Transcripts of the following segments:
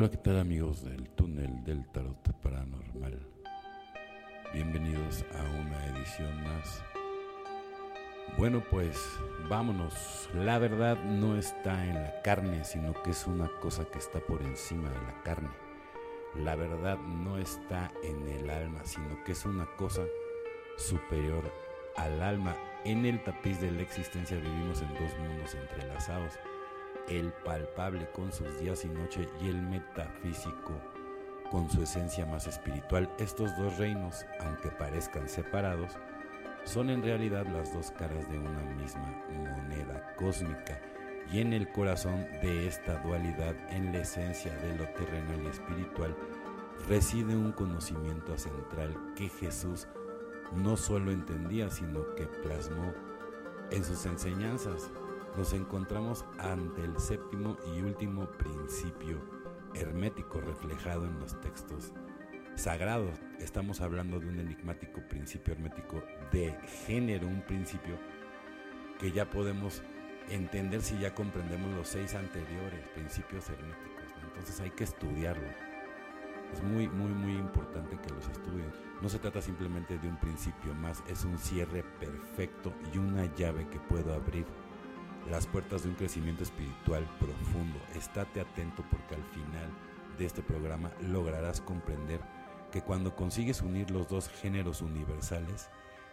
Hola, ¿qué tal amigos del túnel del tarot paranormal? Bienvenidos a una edición más. Bueno, pues vámonos. La verdad no está en la carne, sino que es una cosa que está por encima de la carne. La verdad no está en el alma, sino que es una cosa superior al alma. En el tapiz de la existencia vivimos en dos mundos entrelazados el palpable con sus días y noche y el metafísico con su esencia más espiritual. Estos dos reinos, aunque parezcan separados, son en realidad las dos caras de una misma moneda cósmica y en el corazón de esta dualidad, en la esencia de lo terrenal y espiritual, reside un conocimiento central que Jesús no solo entendía, sino que plasmó en sus enseñanzas nos encontramos ante el séptimo y último principio hermético reflejado en los textos sagrados. Estamos hablando de un enigmático principio hermético de género, un principio que ya podemos entender si ya comprendemos los seis anteriores principios herméticos. Entonces hay que estudiarlo. Es muy, muy, muy importante que los estudien. No se trata simplemente de un principio más, es un cierre perfecto y una llave que puedo abrir las puertas de un crecimiento espiritual profundo. Estate atento porque al final de este programa lograrás comprender que cuando consigues unir los dos géneros universales,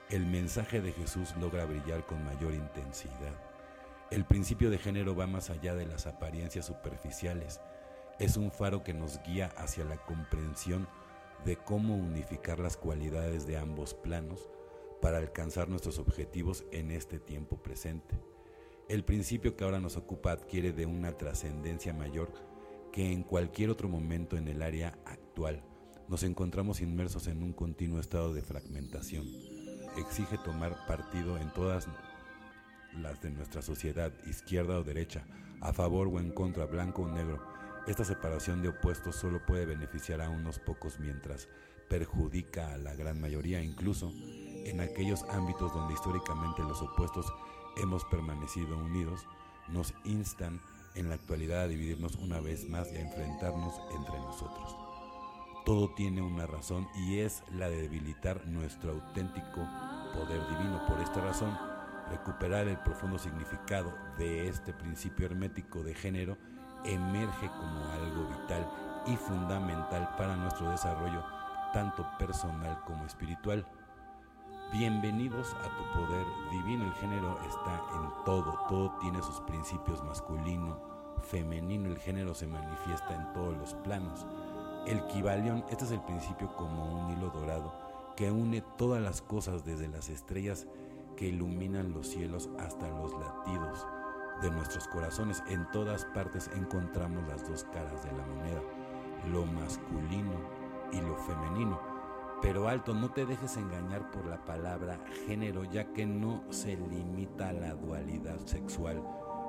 el mensaje de Jesús logra brillar con mayor intensidad. El principio de género va más allá de las apariencias superficiales. Es un faro que nos guía hacia la comprensión de cómo unificar las cualidades de ambos planos para alcanzar nuestros objetivos en este tiempo presente. El principio que ahora nos ocupa adquiere de una trascendencia mayor que en cualquier otro momento en el área actual. Nos encontramos inmersos en un continuo estado de fragmentación. Exige tomar partido en todas las de nuestra sociedad, izquierda o derecha, a favor o en contra, blanco o negro. Esta separación de opuestos solo puede beneficiar a unos pocos mientras perjudica a la gran mayoría, incluso en aquellos ámbitos donde históricamente los opuestos hemos permanecido unidos, nos instan en la actualidad a dividirnos una vez más y a enfrentarnos entre nosotros. Todo tiene una razón y es la de debilitar nuestro auténtico poder divino. Por esta razón, recuperar el profundo significado de este principio hermético de género emerge como algo vital y fundamental para nuestro desarrollo tanto personal como espiritual. Bienvenidos a tu poder divino. El género está en todo, todo tiene sus principios masculino, femenino. El género se manifiesta en todos los planos. El Kibalión, este es el principio como un hilo dorado que une todas las cosas desde las estrellas que iluminan los cielos hasta los latidos de nuestros corazones. En todas partes encontramos las dos caras de la moneda, lo masculino y lo femenino pero alto, no te dejes engañar por la palabra género, ya que no se limita a la dualidad sexual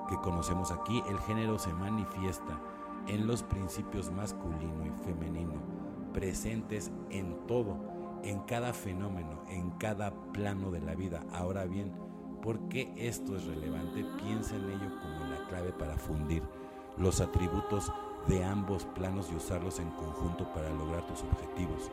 que conocemos aquí. El género se manifiesta en los principios masculino y femenino, presentes en todo, en cada fenómeno, en cada plano de la vida. Ahora bien, ¿por qué esto es relevante? Piensa en ello como la clave para fundir los atributos de ambos planos y usarlos en conjunto para lograr tus objetivos.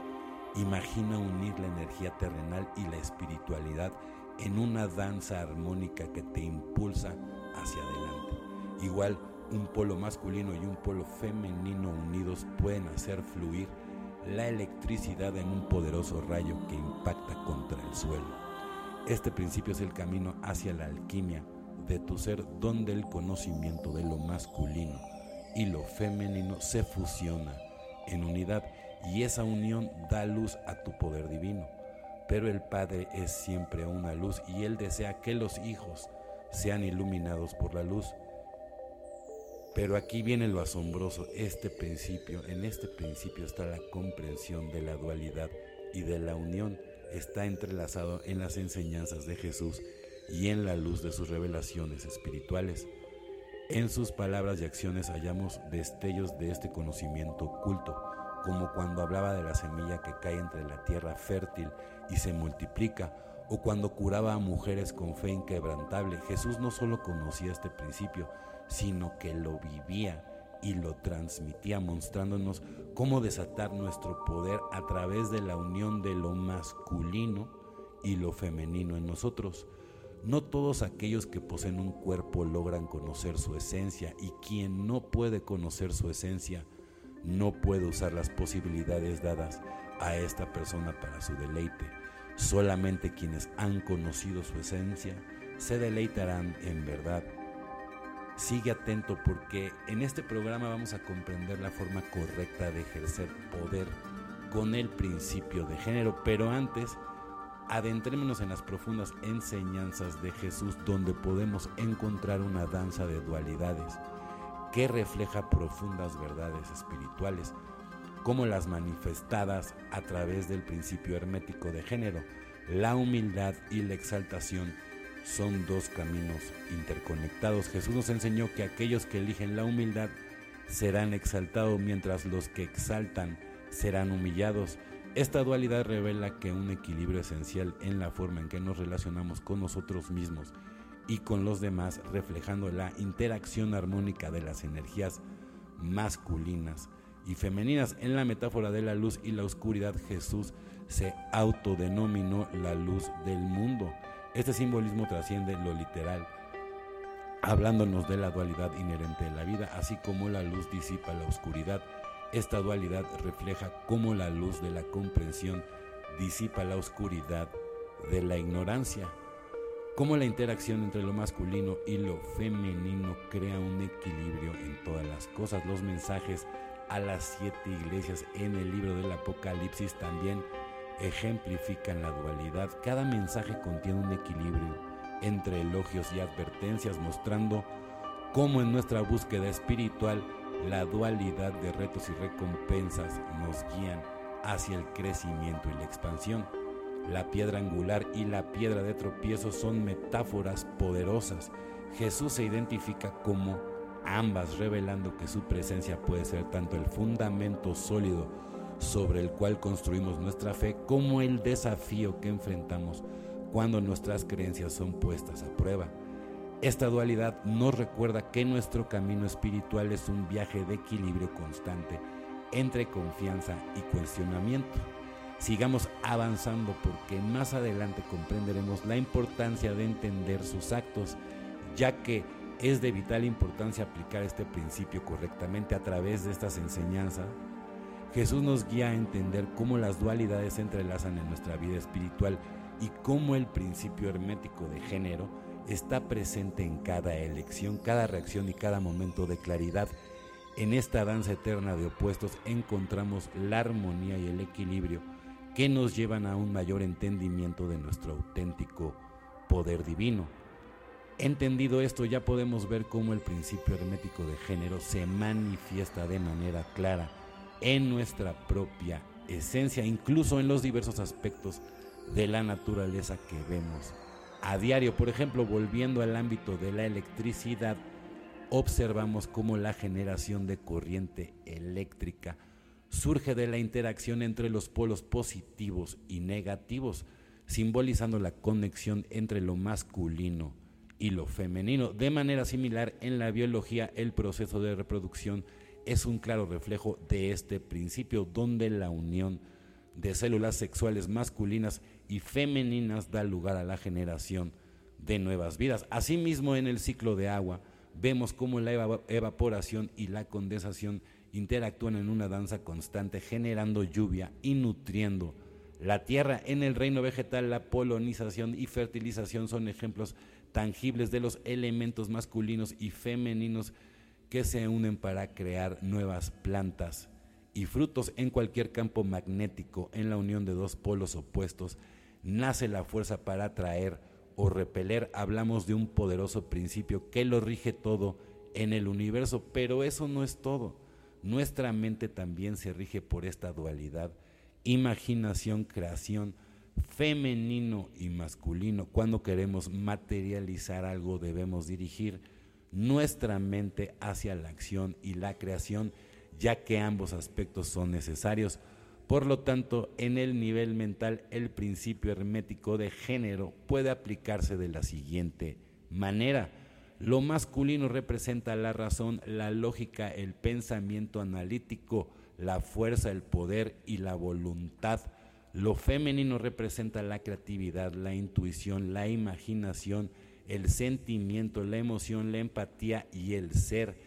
Imagina unir la energía terrenal y la espiritualidad en una danza armónica que te impulsa hacia adelante. Igual, un polo masculino y un polo femenino unidos pueden hacer fluir la electricidad en un poderoso rayo que impacta contra el suelo. Este principio es el camino hacia la alquimia de tu ser donde el conocimiento de lo masculino y lo femenino se fusiona en unidad y esa unión da luz a tu poder divino. Pero el Padre es siempre una luz y Él desea que los hijos sean iluminados por la luz. Pero aquí viene lo asombroso, este principio, en este principio está la comprensión de la dualidad y de la unión, está entrelazado en las enseñanzas de Jesús y en la luz de sus revelaciones espirituales. En sus palabras y acciones hallamos destellos de este conocimiento oculto como cuando hablaba de la semilla que cae entre la tierra fértil y se multiplica, o cuando curaba a mujeres con fe inquebrantable. Jesús no solo conocía este principio, sino que lo vivía y lo transmitía mostrándonos cómo desatar nuestro poder a través de la unión de lo masculino y lo femenino en nosotros. No todos aquellos que poseen un cuerpo logran conocer su esencia y quien no puede conocer su esencia no puede usar las posibilidades dadas a esta persona para su deleite. Solamente quienes han conocido su esencia se deleitarán en verdad. Sigue atento porque en este programa vamos a comprender la forma correcta de ejercer poder con el principio de género, pero antes adentrémonos en las profundas enseñanzas de Jesús donde podemos encontrar una danza de dualidades que refleja profundas verdades espirituales, como las manifestadas a través del principio hermético de género. La humildad y la exaltación son dos caminos interconectados. Jesús nos enseñó que aquellos que eligen la humildad serán exaltados, mientras los que exaltan serán humillados. Esta dualidad revela que un equilibrio esencial en la forma en que nos relacionamos con nosotros mismos y con los demás, reflejando la interacción armónica de las energías masculinas y femeninas. En la metáfora de la luz y la oscuridad, Jesús se autodenominó la luz del mundo. Este simbolismo trasciende lo literal, hablándonos de la dualidad inherente de la vida, así como la luz disipa la oscuridad esta dualidad refleja cómo la luz de la comprensión disipa la oscuridad de la ignorancia, cómo la interacción entre lo masculino y lo femenino crea un equilibrio en todas las cosas. Los mensajes a las siete iglesias en el libro del Apocalipsis también ejemplifican la dualidad. Cada mensaje contiene un equilibrio entre elogios y advertencias, mostrando cómo en nuestra búsqueda espiritual la dualidad de retos y recompensas nos guían hacia el crecimiento y la expansión. La piedra angular y la piedra de tropiezo son metáforas poderosas. Jesús se identifica como ambas, revelando que su presencia puede ser tanto el fundamento sólido sobre el cual construimos nuestra fe como el desafío que enfrentamos cuando nuestras creencias son puestas a prueba. Esta dualidad nos recuerda que nuestro camino espiritual es un viaje de equilibrio constante entre confianza y cuestionamiento. Sigamos avanzando porque más adelante comprenderemos la importancia de entender sus actos, ya que es de vital importancia aplicar este principio correctamente a través de estas enseñanzas. Jesús nos guía a entender cómo las dualidades se entrelazan en nuestra vida espiritual y cómo el principio hermético de género está presente en cada elección, cada reacción y cada momento de claridad. En esta danza eterna de opuestos encontramos la armonía y el equilibrio que nos llevan a un mayor entendimiento de nuestro auténtico poder divino. Entendido esto, ya podemos ver cómo el principio hermético de género se manifiesta de manera clara en nuestra propia esencia, incluso en los diversos aspectos de la naturaleza que vemos a diario. Por ejemplo, volviendo al ámbito de la electricidad, observamos cómo la generación de corriente eléctrica surge de la interacción entre los polos positivos y negativos, simbolizando la conexión entre lo masculino y lo femenino. De manera similar, en la biología, el proceso de reproducción es un claro reflejo de este principio, donde la unión de células sexuales masculinas y femeninas da lugar a la generación de nuevas vidas. Asimismo, en el ciclo de agua, vemos cómo la evaporación y la condensación interactúan en una danza constante, generando lluvia y nutriendo la tierra. En el reino vegetal, la polonización y fertilización son ejemplos tangibles de los elementos masculinos y femeninos que se unen para crear nuevas plantas y frutos en cualquier campo magnético en la unión de dos polos opuestos nace la fuerza para atraer o repeler. Hablamos de un poderoso principio que lo rige todo en el universo, pero eso no es todo. Nuestra mente también se rige por esta dualidad, imaginación, creación, femenino y masculino. Cuando queremos materializar algo debemos dirigir nuestra mente hacia la acción y la creación, ya que ambos aspectos son necesarios. Por lo tanto, en el nivel mental, el principio hermético de género puede aplicarse de la siguiente manera. Lo masculino representa la razón, la lógica, el pensamiento analítico, la fuerza, el poder y la voluntad. Lo femenino representa la creatividad, la intuición, la imaginación, el sentimiento, la emoción, la empatía y el ser.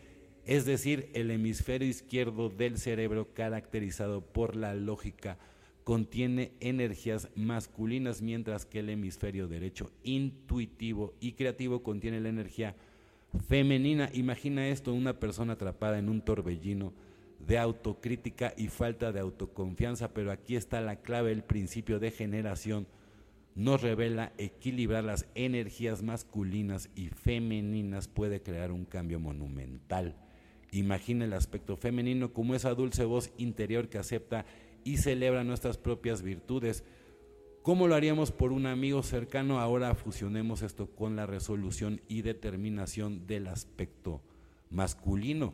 Es decir, el hemisferio izquierdo del cerebro caracterizado por la lógica contiene energías masculinas, mientras que el hemisferio derecho intuitivo y creativo contiene la energía femenina. Imagina esto, una persona atrapada en un torbellino de autocrítica y falta de autoconfianza, pero aquí está la clave, el principio de generación nos revela equilibrar las energías masculinas y femeninas puede crear un cambio monumental. Imagina el aspecto femenino como esa dulce voz interior que acepta y celebra nuestras propias virtudes. ¿Cómo lo haríamos por un amigo cercano? Ahora fusionemos esto con la resolución y determinación del aspecto masculino.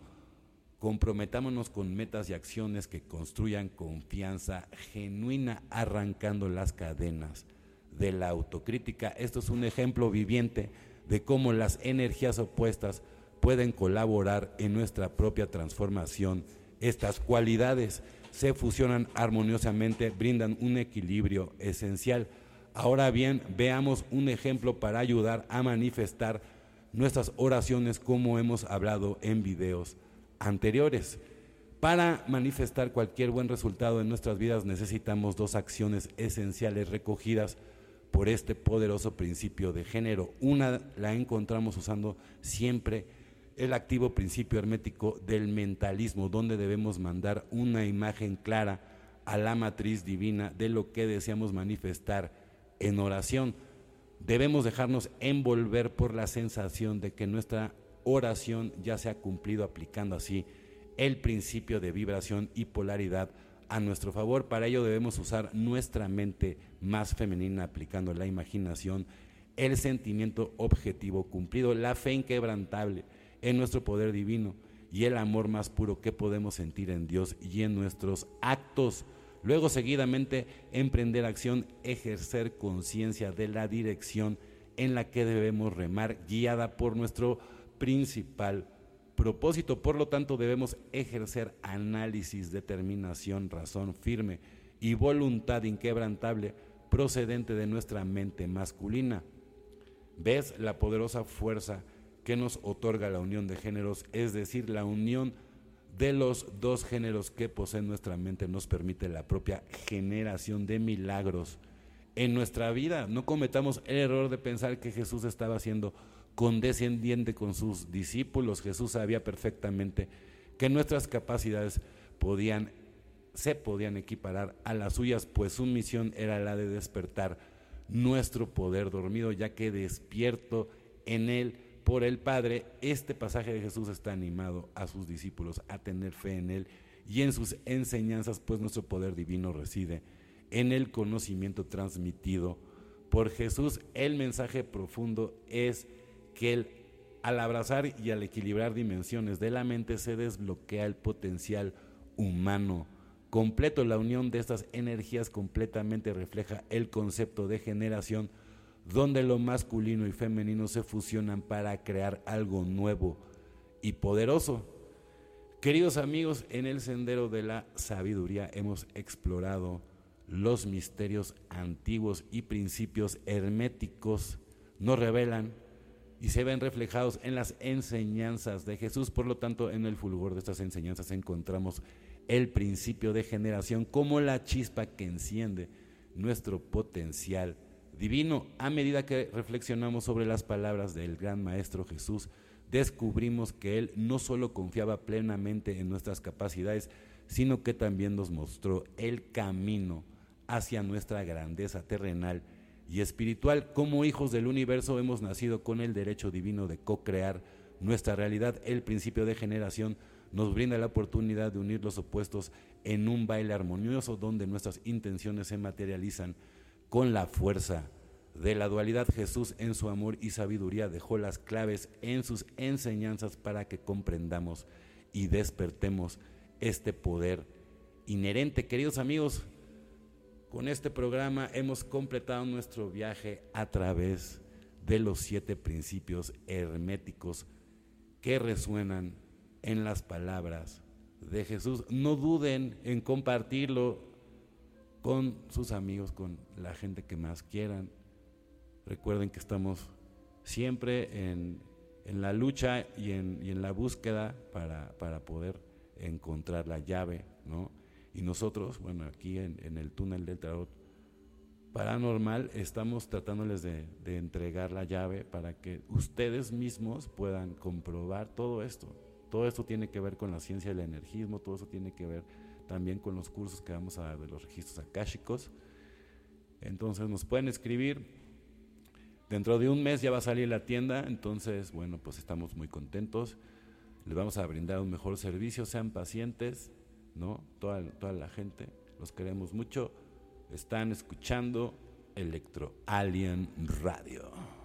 Comprometámonos con metas y acciones que construyan confianza genuina arrancando las cadenas de la autocrítica. Esto es un ejemplo viviente de cómo las energías opuestas pueden colaborar en nuestra propia transformación. Estas cualidades se fusionan armoniosamente, brindan un equilibrio esencial. Ahora bien, veamos un ejemplo para ayudar a manifestar nuestras oraciones como hemos hablado en videos anteriores. Para manifestar cualquier buen resultado en nuestras vidas necesitamos dos acciones esenciales recogidas por este poderoso principio de género. Una la encontramos usando siempre el activo principio hermético del mentalismo, donde debemos mandar una imagen clara a la matriz divina de lo que deseamos manifestar en oración. Debemos dejarnos envolver por la sensación de que nuestra oración ya se ha cumplido aplicando así el principio de vibración y polaridad a nuestro favor. Para ello debemos usar nuestra mente más femenina aplicando la imaginación, el sentimiento objetivo cumplido, la fe inquebrantable, en nuestro poder divino y el amor más puro que podemos sentir en Dios y en nuestros actos. Luego, seguidamente, emprender acción, ejercer conciencia de la dirección en la que debemos remar, guiada por nuestro principal propósito. Por lo tanto, debemos ejercer análisis, determinación, razón firme y voluntad inquebrantable procedente de nuestra mente masculina. ¿Ves la poderosa fuerza que nos otorga la unión de géneros, es decir, la unión de los dos géneros que posee nuestra mente nos permite la propia generación de milagros en nuestra vida. No cometamos el error de pensar que Jesús estaba siendo condescendiente con sus discípulos. Jesús sabía perfectamente que nuestras capacidades podían se podían equiparar a las suyas, pues su misión era la de despertar nuestro poder dormido, ya que despierto en él por el Padre, este pasaje de Jesús está animado a sus discípulos a tener fe en Él y en sus enseñanzas, pues nuestro poder divino reside en el conocimiento transmitido por Jesús. El mensaje profundo es que al abrazar y al equilibrar dimensiones de la mente se desbloquea el potencial humano completo. La unión de estas energías completamente refleja el concepto de generación donde lo masculino y femenino se fusionan para crear algo nuevo y poderoso. Queridos amigos, en el sendero de la sabiduría hemos explorado los misterios antiguos y principios herméticos nos revelan y se ven reflejados en las enseñanzas de Jesús. Por lo tanto, en el fulgor de estas enseñanzas encontramos el principio de generación como la chispa que enciende nuestro potencial divino. A medida que reflexionamos sobre las palabras del gran Maestro Jesús, descubrimos que Él no solo confiaba plenamente en nuestras capacidades, sino que también nos mostró el camino hacia nuestra grandeza terrenal y espiritual. Como hijos del universo hemos nacido con el derecho divino de co-crear nuestra realidad. El principio de generación nos brinda la oportunidad de unir los opuestos en un baile armonioso donde nuestras intenciones se materializan con la fuerza de la dualidad, Jesús en su amor y sabiduría dejó las claves en sus enseñanzas para que comprendamos y despertemos este poder inherente. Queridos amigos, con este programa hemos completado nuestro viaje a través de los siete principios herméticos que resuenan en las palabras de Jesús. No duden en compartirlo con sus amigos, con la gente que más quieran. Recuerden que estamos siempre en, la lucha y en, la búsqueda para, poder encontrar la llave, ¿no? Y nosotros, bueno, aquí en, el túnel del tarot paranormal, estamos tratándoles de, de entregar la llave para que ustedes mismos puedan comprobar todo esto. Todo esto tiene que ver con la ciencia del energismo, todo eso tiene que ver también con los cursos que vamos a dar de los registros akáshicos. Entonces nos pueden escribir. Dentro de un mes ya va a salir la tienda, entonces bueno, pues estamos muy contentos. Les vamos a brindar un mejor servicio, sean pacientes, ¿no? Toda, toda la gente, los queremos mucho. Están escuchando Electro Alien Radio.